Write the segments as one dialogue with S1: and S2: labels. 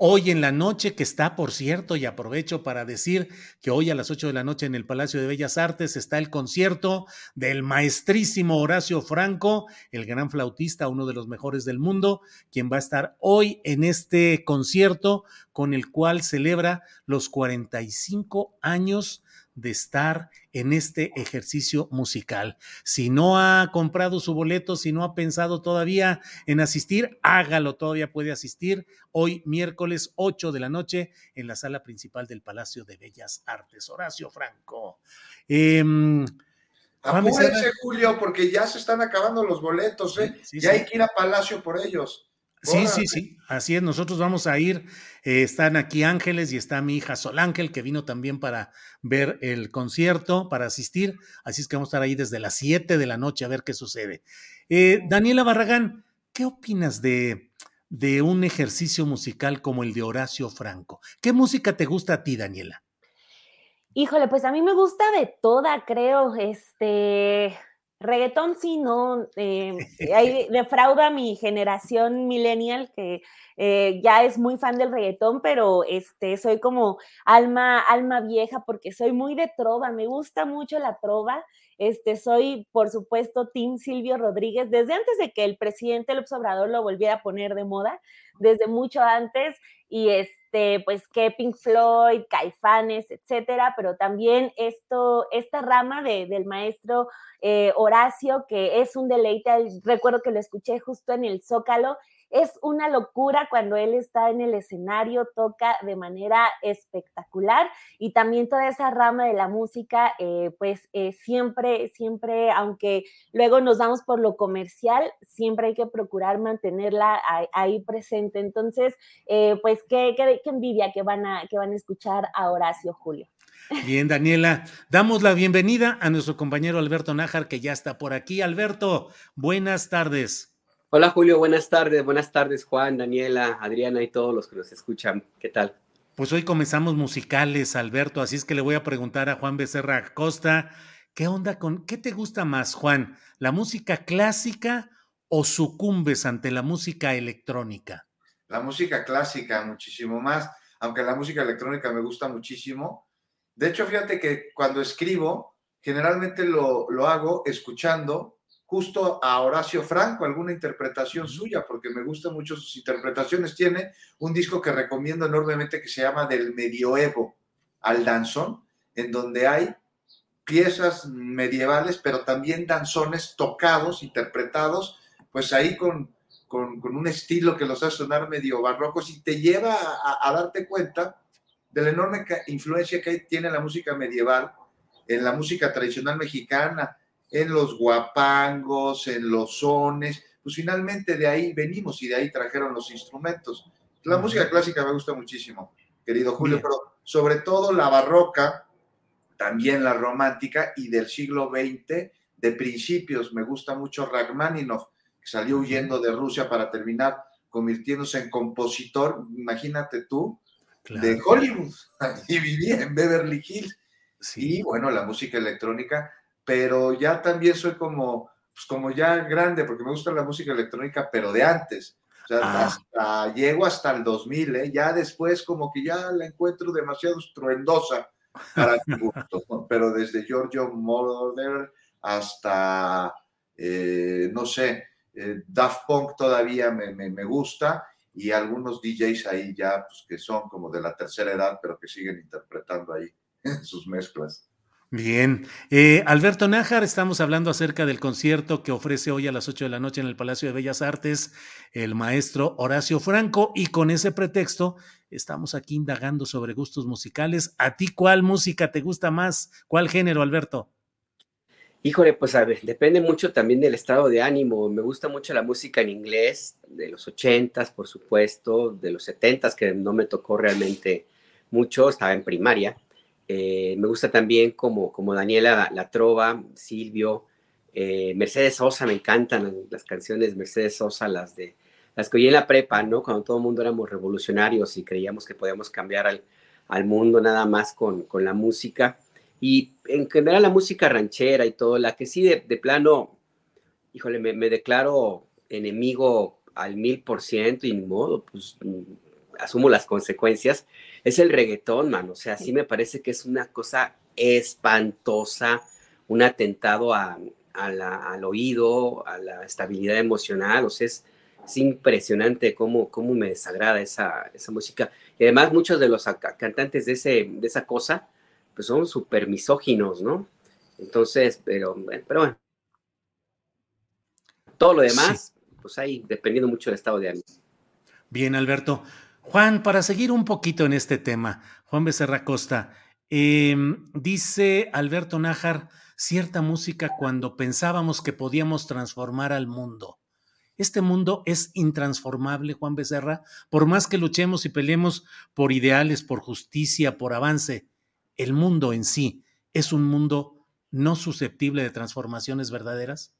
S1: Hoy en la noche, que está, por cierto, y aprovecho para decir que hoy a las 8 de la noche en el Palacio de Bellas Artes está el concierto del maestrísimo Horacio Franco, el gran flautista, uno de los mejores del mundo, quien va a estar hoy en este concierto con el cual celebra los 45 años de estar en este ejercicio musical. Si no ha comprado su boleto, si no ha pensado todavía en asistir, hágalo, todavía puede asistir hoy miércoles 8 de la noche en la sala principal del Palacio de Bellas Artes. Horacio Franco. Eh,
S2: Apúrense, Julio, porque ya se están acabando los boletos, ¿eh?
S1: Sí, sí,
S2: ya
S1: sí.
S2: hay que ir a Palacio por ellos.
S1: Sí, sí, sí, así es. Nosotros vamos a ir. eh, están aquí Ángeles y está mi hija Sol Ángel, que vino también para ver el concierto, para asistir. Así es que vamos a estar ahí desde las 7 de la noche a ver qué sucede. Eh, Daniela Barragán, ¿qué opinas de, de un ejercicio musical como el de Horacio Franco? ¿Qué música te gusta a ti, Daniela?
S3: Híjole, pues a mí me gusta de toda, creo. Este, reggaetón sí, no. eh, ahí defrauda a mi generación millennial que eh, ya es muy fan del reggaetón, pero este, soy como alma, alma vieja porque soy muy de trova, me gusta mucho la trova. Este, soy, por supuesto, Team Silvio Rodríguez, desde antes de que el presidente López Obrador lo volviera a poner de moda, desde mucho antes, y este, pues que Pink Floyd, Caifanes, etcétera, pero también esto, esta rama de, del maestro eh, Horacio, que es un deleite, recuerdo que lo escuché justo en el Zócalo, es una locura cuando él está en el escenario, toca de manera espectacular y también toda esa rama de la música, eh, pues eh, siempre, siempre, aunque luego nos vamos por lo comercial, siempre hay que procurar mantenerla ahí, ahí presente. Entonces, eh, pues qué, qué, qué, envidia que van, a, que van a escuchar a Horacio Julio.
S1: Bien, Daniela, damos la bienvenida a nuestro compañero Alberto Nájar, que ya está por aquí. Alberto, buenas tardes.
S4: Hola Julio, buenas tardes, buenas tardes Juan, Daniela, Adriana y todos los que nos escuchan. ¿Qué tal?
S1: Pues hoy comenzamos musicales, Alberto, así es que le voy a preguntar a Juan Becerra Acosta, ¿qué onda con, qué te gusta más, Juan? ¿La música clásica o sucumbes ante la música electrónica?
S2: La música clásica, muchísimo más, aunque la música electrónica me gusta muchísimo. De hecho, fíjate que cuando escribo, generalmente lo, lo hago escuchando justo a Horacio Franco, alguna interpretación suya, porque me gustan mucho sus interpretaciones. Tiene un disco que recomiendo enormemente que se llama Del Medioevo al Danzón, en donde hay piezas medievales, pero también danzones tocados, interpretados, pues ahí con, con, con un estilo que los hace sonar medio barrocos y te lleva a, a darte cuenta de la enorme influencia que tiene la música medieval en la música tradicional mexicana, en los guapangos, en los sones, pues finalmente de ahí venimos y de ahí trajeron los instrumentos. La uh -huh. música clásica me gusta muchísimo, querido Julio, Bien. pero sobre todo la barroca, también la romántica y del siglo XX, de principios, me gusta mucho Rachmaninoff, que salió huyendo de Rusia para terminar convirtiéndose en compositor, imagínate tú, claro. de Hollywood, y vivía en Beverly Hills. Sí. Y bueno, la música electrónica, pero ya también soy como, pues como ya grande, porque me gusta la música electrónica, pero de antes. O sea, ah. hasta, llego hasta el 2000, ¿eh? ya después como que ya la encuentro demasiado estruendosa para mi gusto, pero desde Giorgio Moroder hasta, eh, no sé, eh, Daft Punk todavía me, me, gusta y algunos DJs ahí ya pues, que son como de la tercera edad, pero que siguen interpretando ahí sus mezclas.
S1: Bien. Eh, Alberto Nájar, estamos hablando acerca del concierto que ofrece hoy a las 8 de la noche en el Palacio de Bellas Artes el maestro Horacio Franco y con ese pretexto estamos aquí indagando sobre gustos musicales. ¿A ti cuál música te gusta más? ¿Cuál género, Alberto?
S4: Híjole, pues a ver, depende mucho también del estado de ánimo. Me gusta mucho la música en inglés, de los ochentas, por supuesto, de los setentas, que no me tocó realmente mucho, estaba en primaria eh, me gusta también como, como Daniela La, Trova, Silvio, eh, Mercedes Sosa, me encantan las canciones Mercedes Sosa, las de las que oí en la prepa, ¿no? Cuando todo el mundo éramos revolucionarios y creíamos que podíamos cambiar al, al mundo nada más con, con, la música. Y en general la música ranchera y todo, la que sí de, de plano, híjole, me, me, declaro enemigo al mil por ciento y modo, pues asumo las consecuencias, es el reggaetón, man. O sea, sí me parece que es una cosa espantosa, un atentado al oído, a la estabilidad emocional. O sea, es, impresionante cómo, cómo me desagrada esa, esa música. Y además muchos de los cantantes de, ese, de esa cosa, pues son súper misóginos, ¿no? Entonces, pero, pero bueno. Todo lo demás, pues ahí, dependiendo mucho del estado de ánimo.
S1: Bien, Alberto. Juan, para seguir un poquito en este tema, Juan Becerra Costa, em, dice Alberto Nájar, cierta música cuando pensábamos que podíamos transformar al mundo. Este mundo es intransformable, Juan Becerra, por más que luchemos y peleemos por ideales, por justicia, por avance. El mundo en sí es un mundo no susceptible de transformaciones verdaderas.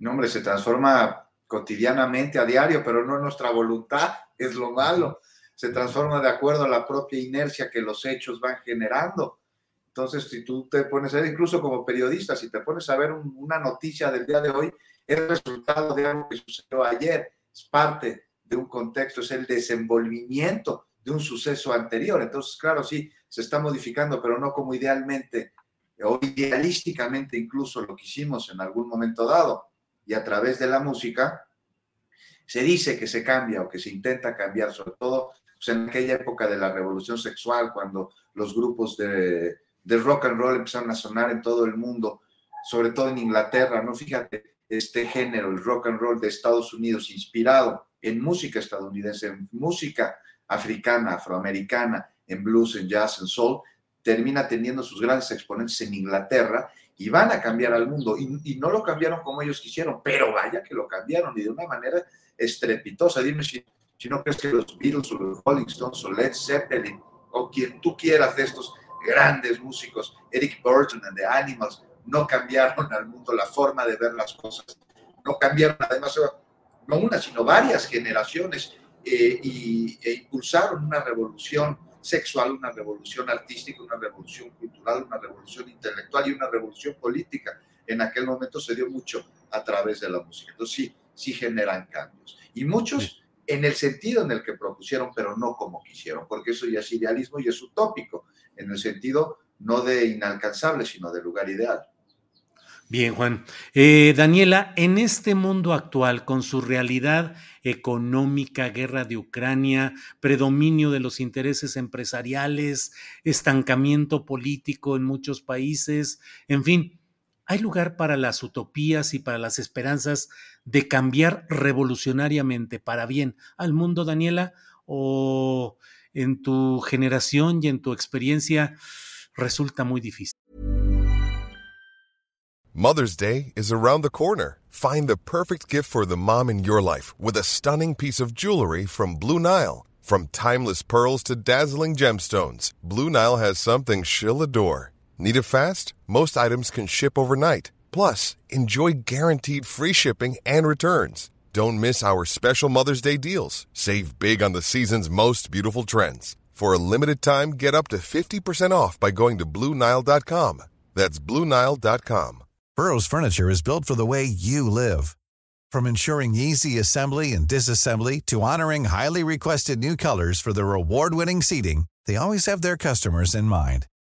S2: No, hombre, se transforma cotidianamente, a diario, pero no nuestra voluntad, es lo malo se transforma de acuerdo a la propia inercia que los hechos van generando. Entonces, si tú te pones a ver, incluso como periodista, si te pones a ver una noticia del día de hoy, es resultado de algo que sucedió ayer, es parte de un contexto, es el desenvolvimiento de un suceso anterior. Entonces, claro, sí, se está modificando, pero no como idealmente o idealísticamente incluso lo que hicimos en algún momento dado. Y a través de la música se dice que se cambia o que se intenta cambiar, sobre todo pues, en aquella época de la revolución sexual, cuando los grupos de, rock and roll empezaron a sonar en todo el mundo, sobre todo en Inglaterra, ¿no? Fíjate, este género, el rock and roll de Estados Unidos, inspirado en música estadounidense, en música africana, afroamericana, en blues, en jazz, en soul, termina teniendo sus grandes exponentes en Inglaterra y van a cambiar al mundo. Y, y, no lo cambiaron como ellos quisieron, pero vaya que lo cambiaron y de una manera estrepitosa. Dime si si no crees que los Beatles o los Rolling Stones o Led Zeppelin o quien tú quieras de estos grandes músicos, Eric Burton and the Animals, no cambiaron al mundo la forma de ver las cosas, no cambiaron además no una, sino varias generaciones eh, y, e impulsaron una revolución sexual, una revolución artística, una revolución cultural, una revolución intelectual y una revolución política. En aquel momento se dio mucho a través de la música. Entonces sí, sí generan cambios. Y muchos en el sentido en el que propusieron, pero no como quisieron, porque eso ya es idealismo y es utópico, en el sentido no de inalcanzable, sino de lugar ideal.
S1: Bien, Juan. Eh, Daniela, en este mundo actual, con su realidad económica, guerra de Ucrania, predominio de los intereses empresariales, estancamiento político en muchos países, en fin, ¿hay lugar para las utopías y para las esperanzas de cambiar revolucionariamente para bien al mundo, Daniela? ¿O en tu generación y en tu experiencia resulta muy difícil?
S5: Mother's Day is around the corner. Find the perfect gift for the mom in your life with a stunning piece of jewelry from Blue Nile. From timeless pearls to dazzling gemstones, Blue Nile has something she'll adore. Need it fast? Most items can ship overnight. Plus, enjoy guaranteed free shipping and returns. Don't miss our special Mother's Day deals. Save big on the season's most beautiful trends. For a limited time, get up to 50% off by going to Bluenile.com. That's Bluenile.com.
S6: Burrow's Furniture is built for the way you live. From ensuring easy assembly and disassembly to honoring highly requested new colors for their award winning seating, they always have their customers in mind.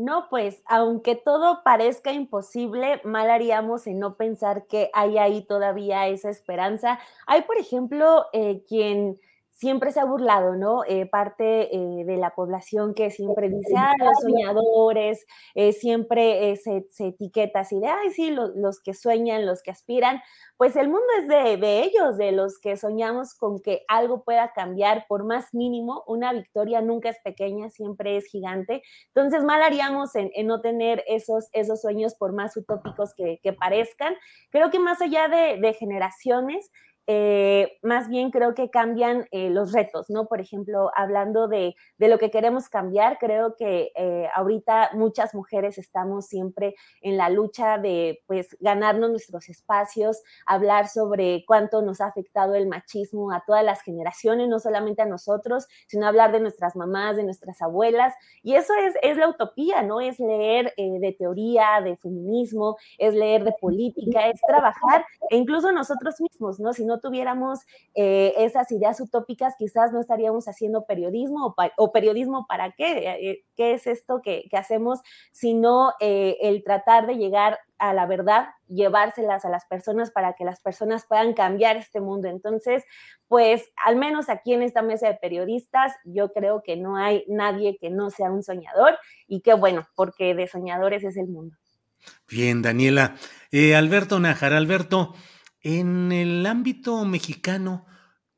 S3: No, pues, aunque todo parezca imposible, mal haríamos en no pensar que hay ahí todavía esa esperanza. Hay, por ejemplo, eh, quien siempre se ha burlado, ¿no? Eh, parte eh, de la población que siempre dice, ah, los soñadores, eh, siempre se, etiqueta así de, ay, sí, los que sueñan, los que aspiran, pues el mundo es de, ellos, de los que soñamos con que algo pueda cambiar por más mínimo, una victoria nunca es pequeña, siempre es gigante, entonces mal haríamos en, no tener esos, esos sueños por más utópicos que, parezcan. Creo que más allá de, de generaciones, eh, más bien creo que cambian eh, los retos, ¿no? Por ejemplo, hablando de, lo que queremos cambiar, creo que eh, ahorita muchas mujeres estamos siempre en la lucha de, pues, ganarnos nuestros espacios, hablar sobre cuánto nos ha afectado el machismo a todas las generaciones, no solamente a nosotros, sino hablar de nuestras mamás, de nuestras abuelas, y eso es, es la utopía, ¿no? Es leer de teoría, de feminismo, es leer de política, es trabajar, e incluso nosotros mismos, ¿no? Si no tuviéramos eh, esas ideas utópicas, quizás no estaríamos haciendo periodismo o, periodismo para qué, eh, eh, qué es esto que, hacemos, sino el tratar de llegar a la verdad, llevárselas a las personas para que las personas puedan cambiar este mundo. Entonces, pues al menos aquí en esta mesa de periodistas, yo creo que no hay nadie que no sea un soñador y qué bueno, porque de soñadores es el mundo.
S1: Bien, Daniela. Alberto Najar, Alberto, en el ámbito mexicano,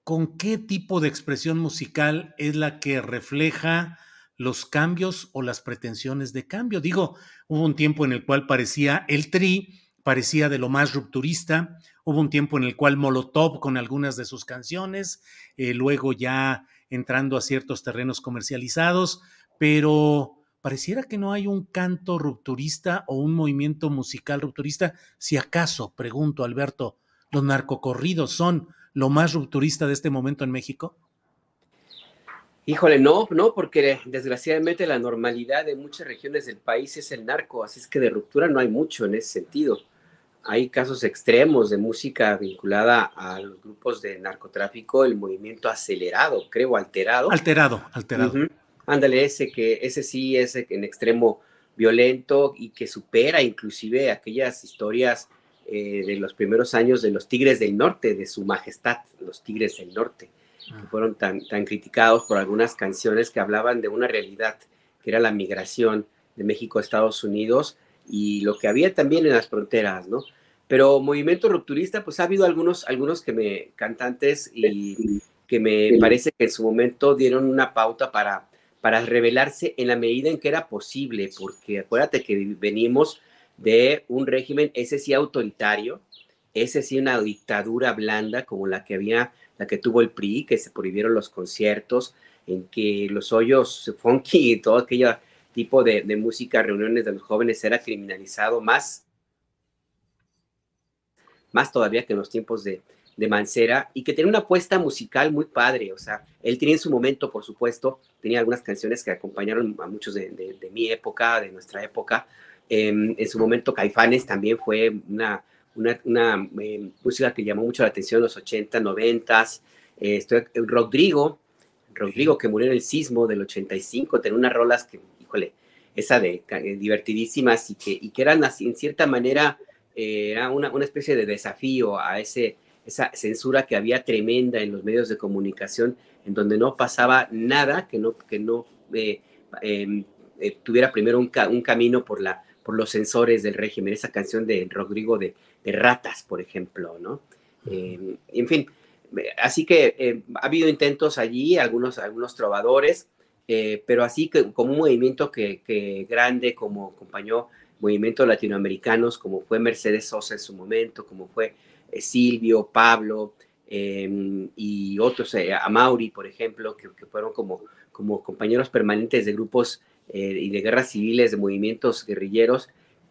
S1: ¿con qué tipo de expresión musical es la que refleja los cambios o las pretensiones de cambio? Digo, hubo un tiempo en el cual parecía el tri, parecía de lo más rupturista, hubo un tiempo en el cual Molotov con algunas de sus canciones, eh, luego ya entrando a ciertos terrenos comercializados, pero pareciera que no hay un canto rupturista o un movimiento musical rupturista. Si acaso, pregunto, Alberto, los narcocorridos son lo más rupturista de este momento en México?
S4: Híjole, no, no, porque desgraciadamente la normalidad de muchas regiones del país es el narco, así es que de ruptura no hay mucho en ese sentido. Hay casos extremos de música vinculada a los grupos de narcotráfico, el movimiento acelerado, creo, alterado.
S1: Alterado, alterado.
S4: Ándale, ese que ese sí es en extremo violento y que supera inclusive aquellas historias eh, de los primeros años de los Tigres del Norte, de su majestad, los Tigres del Norte, que ah. fueron tan, tan criticados por algunas canciones que hablaban de una realidad, que era la migración de México a Estados Unidos y lo que había también en las fronteras, ¿no? Pero movimiento rupturista, pues ha habido algunos, algunos que me, cantantes y que me parece que en su momento dieron una pauta para, para revelarse en la medida en que era posible, porque acuérdate que venimos de un régimen, ese sí autoritario, ese sí una dictadura blanda como la que había, la que tuvo el PRI, que se prohibieron los conciertos, en que los hoyos funky y todo aquello tipo de, música, reuniones de los jóvenes era criminalizado más, más todavía que en los tiempos de, de Mancera y que tenía una apuesta musical muy padre, o sea, él tenía en su momento, por supuesto, tenía algunas canciones que acompañaron a muchos de mi época, de nuestra época, Em, en su momento Caifanes también fue una, una, em, música que llamó mucho la atención en los 80, 90. Eh, Rodrigo, Rodrigo que murió en el sismo del 85, tenía unas rolas que, híjole, esa de eh, divertidísimas y que, y que eran así, en cierta manera, eh, era una, una, especie de desafío a ese, esa censura que había tremenda en los medios de comunicación, en donde no pasaba nada que no, que no em, tuviera primero un, un camino por la por los sensores del régimen, esa canción de Rodrigo de, Ratas, por ejemplo, ¿no? Eh, en fin, así que eh, ha habido intentos allí, algunos, algunos trovadores, eh, pero así que como un movimiento que, grande, como acompañó movimientos latinoamericanos, como fue Mercedes Sosa en su momento, como fue Silvio, Pablo y otros, Amauri, por ejemplo, que, fueron como, como compañeros permanentes de grupos eh, y de guerras civiles, de movimientos guerrilleros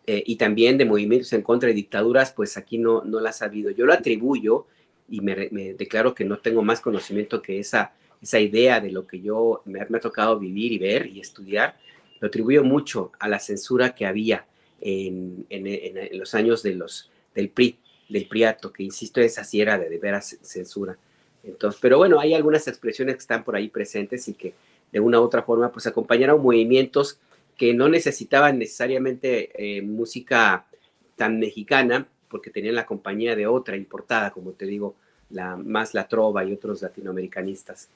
S4: eh, y también de movimientos en contra de dictaduras, pues aquí no, no las ha habido. Yo lo atribuyo y me, declaro que no tengo más conocimiento que esa, esa idea de lo que yo me, me, ha tocado vivir y ver y estudiar, lo atribuyo mucho a la censura que había en, en, los años de los, del PRI, del PRIATO, que insisto, esa sí era de, de veras censura. Entonces, pero bueno, hay algunas expresiones que están por ahí presentes y que de una u otra forma pues acompañaron movimientos que no necesitaban necesariamente eh, música tan mexicana, porque tenían la compañía de otra importada, como te digo, la, más la trova y otros latinoamericanistas.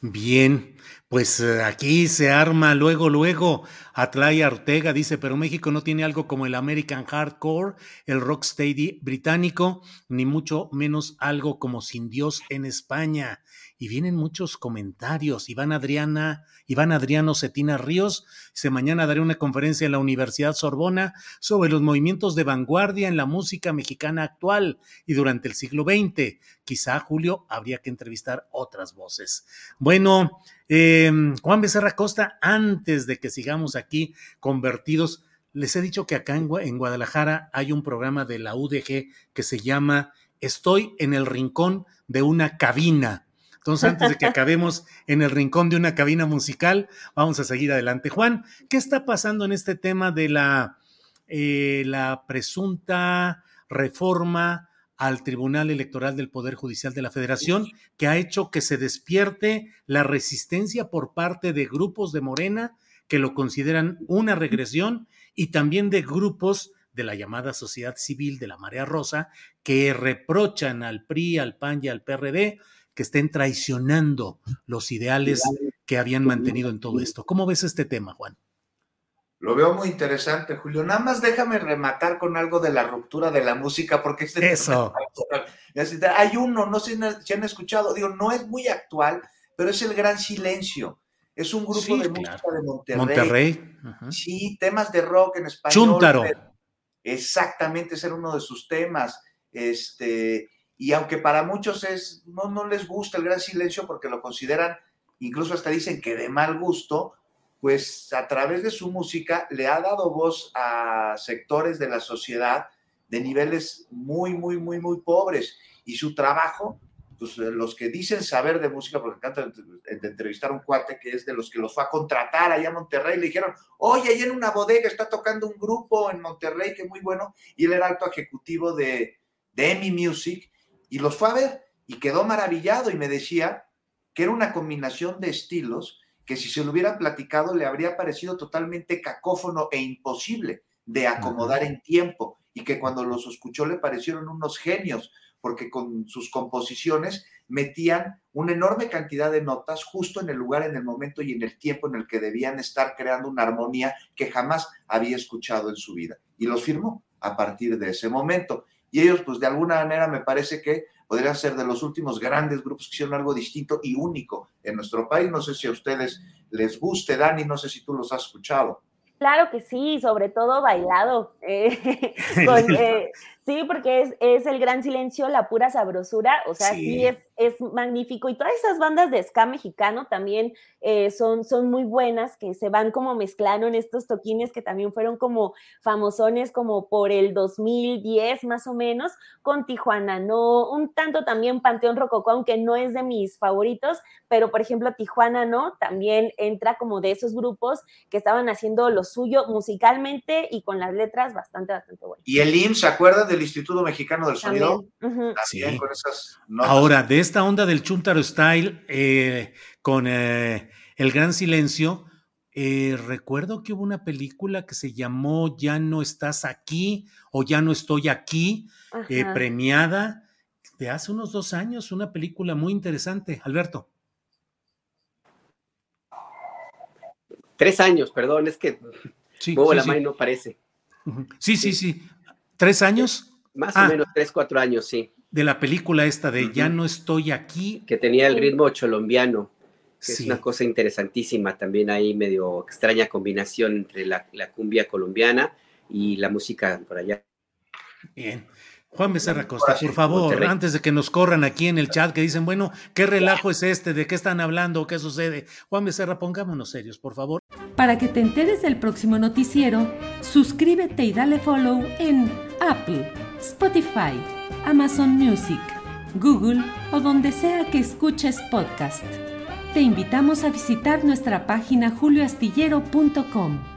S1: Bien, pues eh, aquí se arma luego, luego. Atlaya Ortega dice, pero México no tiene algo como el American Hardcore, el Rocksteady británico, ni mucho menos algo como Sin Dios en España y vienen muchos comentarios. Iván Adriana, Iván Adriano Cetina Ríos, dice mañana daré una conferencia en la Universidad Sorbona sobre los movimientos de vanguardia en la música mexicana actual y durante el siglo XX. Quizá, Julio, habría que entrevistar otras voces. Bueno, em, Juan Becerra Costa, antes de que sigamos aquí convertidos, les he dicho que acá en, en Guadalajara hay un programa de la UDG que se llama Estoy en el rincón de una cabina entonces, antes de que acabemos en el rincón de una cabina musical, vamos a seguir adelante. Juan, ¿qué está pasando en este tema de la, eh, la presunta reforma al Tribunal Electoral del Poder Judicial de la Federación, que ha hecho que se despierte la resistencia por parte de grupos de Morena que lo consideran una regresión y también de grupos de la llamada sociedad civil de la Marea Rosa que reprochan al PRI, al PAN y al PRD que estén traicionando los ideales que habían mantenido en todo esto. ¿Cómo ves este tema, Juan?
S2: Lo veo muy interesante, Julio. Nada más déjame rematar con algo de la ruptura de la música, porque este
S1: Eso.
S2: hay uno, no sé si han escuchado, digo, no es muy actual, pero es el Gran Silencio. Es un grupo de música de Monterrey.
S1: Monterrey.
S2: Sí, temas de rock en español.
S1: Chúntaro.
S2: Exactamente, ese era uno de sus temas. Este, y aunque para muchos es, no, no les gusta el gran silencio porque lo consideran, incluso hasta dicen que de mal gusto, pues a través de su música le ha dado voz a sectores de la sociedad de niveles muy, muy, muy, muy pobres. Y su trabajo, pues los que dicen saber de música, porque encanta de entrevistar a un cuate que es de los que los fue a contratar allá a Monterrey, le dijeron, oye, ahí en una bodega está tocando un grupo en Monterrey que muy bueno, y él era alto ejecutivo de, de EMI Music, y los fue a ver y quedó maravillado y me decía que era una combinación de estilos que si se lo hubieran platicado le habría parecido totalmente cacófono e imposible de acomodar en tiempo y que cuando los escuchó le parecieron unos genios porque con sus composiciones metían una enorme cantidad de notas justo en el lugar, en el momento y en el tiempo en el que debían estar creando una armonía que jamás había escuchado en su vida. Y los firmó a partir de ese momento y ellos pues de alguna manera me parece que podrían ser de los últimos grandes grupos que hicieron algo distinto y único en nuestro país. No sé si a ustedes les guste, Dani, no sé si tú los has escuchado.
S3: Claro que sí, sobre todo bailado. Eh, eh, sí, porque es, es, el gran silencio, la pura sabrosura, o sea, sí, es, es, magnífico. Y todas esas bandas de ska mexicano también eh, son, son muy buenas, que se van como mezclando en estos toquines que también fueron como famosones como por el 2010 más o menos, con Tijuana, no, un tanto también Panteón Rococó, aunque no es de mis favoritos, pero por ejemplo Tijuana, ¿no? También entra como de esos grupos que estaban haciendo lo suyo musicalmente y con las letras bastante, bastante buenas.
S2: Y el IMSS, ¿se acuerdan del Instituto Mexicano del Sonido?
S1: sí. Ahora, de esta onda del Chuntaro Style eh, con eh, El Gran Silencio, eh, recuerdo que hubo una película que se llamó Ya no estás aquí o Ya no estoy aquí, premiada de hace unos dos años, una película muy interesante. Alberto.
S4: Tres años, perdón, es que sí, la mano no parece.
S1: Sí, sí, sí. ¿Tres años?
S4: Más o ah. menos tres, cuatro años, sí.
S1: De la película esta de Ya no estoy aquí.
S4: Que tenía el ritmo cholombiano, que es una cosa interesantísima, también ahí medio extraña combinación entre la, cumbia colombiana y la música por allá.
S1: Bien. Juan Becerra Costa, por favor, antes de que nos corran aquí en el chat que dicen, bueno, ¿qué relajo es este? ¿De qué están hablando? ¿Qué sucede? Juan Becerra, pongámonos serios, por favor.
S7: Para que te enteres del próximo noticiero, suscríbete y dale follow en Apple, Spotify, Amazon Music, Google o donde sea que escuches podcast. Te invitamos a visitar nuestra página julioastillero.com.